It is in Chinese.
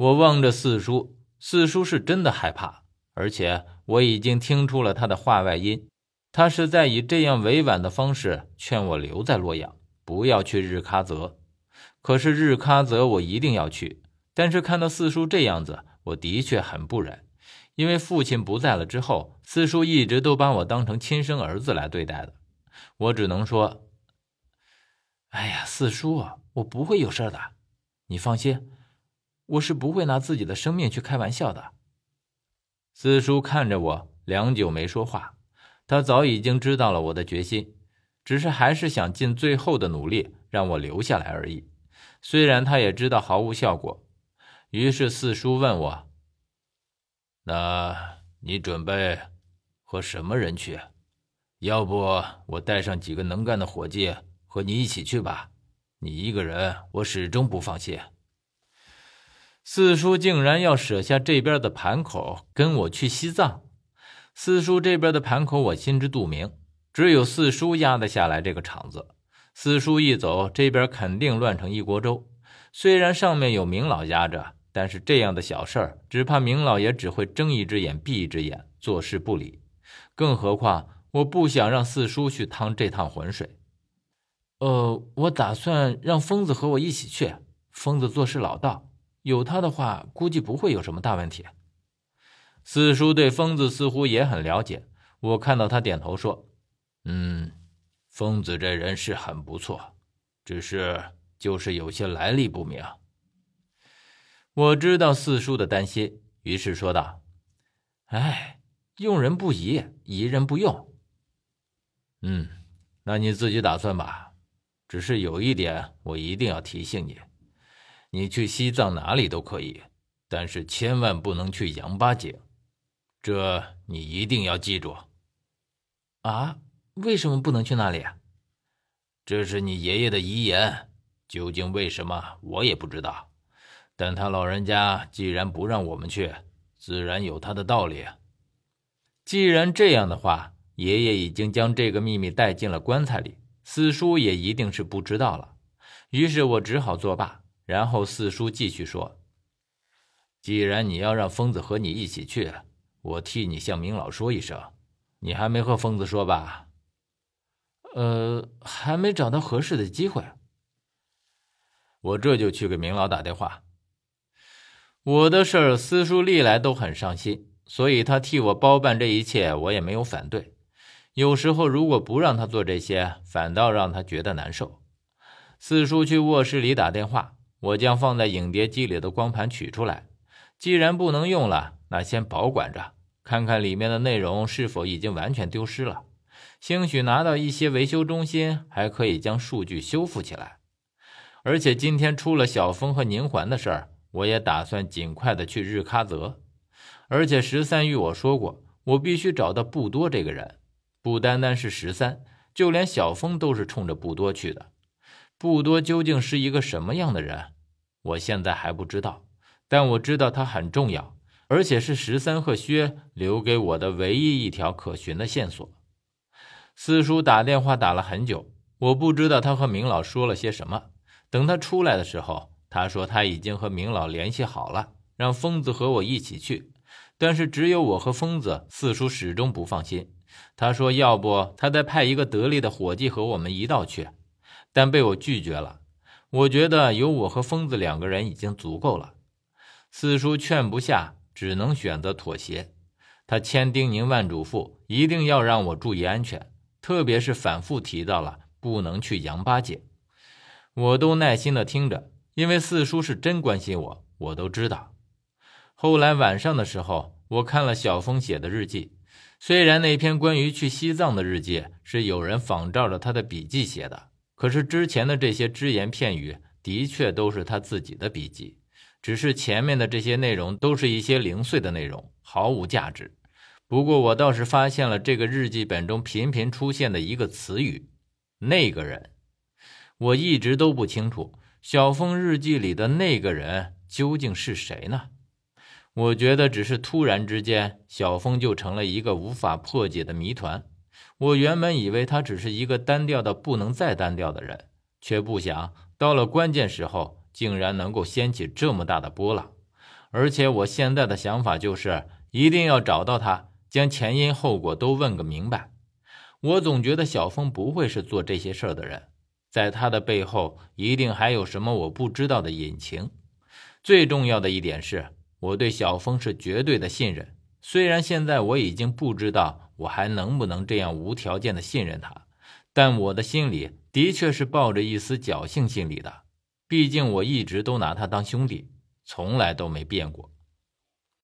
我望着四叔，四叔是真的害怕，而且我已经听出了他的话外音，他是在以这样委婉的方式劝我留在洛阳，不要去日喀则。可是日喀则我一定要去，但是看到四叔这样子，我的确很不忍。因为父亲不在了之后，四叔一直都把我当成亲生儿子来对待的，我只能说：“哎呀，四叔，我不会有事的，你放心，我是不会拿自己的生命去开玩笑的。”四叔看着我，良久没说话，他早已经知道了我的决心，只是还是想尽最后的努力让我留下来而已。虽然他也知道毫无效果，于是四叔问我。那你准备和什么人去？要不我带上几个能干的伙计和你一起去吧。你一个人，我始终不放心。四叔竟然要舍下这边的盘口跟我去西藏。四叔这边的盘口我心知肚明，只有四叔压得下来这个场子。四叔一走，这边肯定乱成一锅粥。虽然上面有明老压着。但是这样的小事儿，只怕明老爷只会睁一只眼闭一只眼，坐视不理。更何况，我不想让四叔去趟这趟浑水。呃，我打算让疯子和我一起去。疯子做事老道，有他的话，估计不会有什么大问题。四叔对疯子似乎也很了解，我看到他点头说：“嗯，疯子这人是很不错，只是就是有些来历不明。”我知道四叔的担心，于是说道：“哎，用人不疑，疑人不用。嗯，那你自己打算吧。只是有一点，我一定要提醒你：你去西藏哪里都可以，但是千万不能去羊八井，这你一定要记住。啊？为什么不能去那里？这是你爷爷的遗言，究竟为什么，我也不知道。”但他老人家既然不让我们去，自然有他的道理。既然这样的话，爷爷已经将这个秘密带进了棺材里，四叔也一定是不知道了。于是我只好作罢。然后四叔继续说：“既然你要让疯子和你一起去，我替你向明老说一声。你还没和疯子说吧？”“呃，还没找到合适的机会。”“我这就去给明老打电话。”我的事儿，四叔历来都很上心，所以他替我包办这一切，我也没有反对。有时候如果不让他做这些，反倒让他觉得难受。四叔去卧室里打电话，我将放在影碟机里的光盘取出来。既然不能用了，那先保管着，看看里面的内容是否已经完全丢失了。兴许拿到一些维修中心，还可以将数据修复起来。而且今天出了小峰和宁环的事儿。我也打算尽快的去日喀则，而且十三与我说过，我必须找到布多这个人。不单单是十三，就连小峰都是冲着布多去的。不多究竟是一个什么样的人，我现在还不知道，但我知道他很重要，而且是十三和薛留给我的唯一一条可寻的线索。四叔打电话打了很久，我不知道他和明老说了些什么。等他出来的时候。他说他已经和明老联系好了，让疯子和我一起去。但是只有我和疯子，四叔始终不放心。他说要不他再派一个得力的伙计和我们一道去，但被我拒绝了。我觉得有我和疯子两个人已经足够了。四叔劝不下，只能选择妥协。他千叮咛万嘱咐，一定要让我注意安全，特别是反复提到了不能去杨八姐。我都耐心的听着。因为四叔是真关心我，我都知道。后来晚上的时候，我看了小峰写的日记，虽然那篇关于去西藏的日记是有人仿照着他的笔记写的，可是之前的这些只言片语的确都是他自己的笔记，只是前面的这些内容都是一些零碎的内容，毫无价值。不过我倒是发现了这个日记本中频频出现的一个词语——那个人。我一直都不清楚。小峰日记里的那个人究竟是谁呢？我觉得只是突然之间，小峰就成了一个无法破解的谜团。我原本以为他只是一个单调的不能再单调的人，却不想到了关键时候，竟然能够掀起这么大的波浪。而且我现在的想法就是一定要找到他，将前因后果都问个明白。我总觉得小峰不会是做这些事儿的人，在他的背后一定还有什么我不知道的隐情。最重要的一点是，我对小峰是绝对的信任。虽然现在我已经不知道我还能不能这样无条件的信任他，但我的心里的确是抱着一丝侥幸心理的。毕竟我一直都拿他当兄弟，从来都没变过。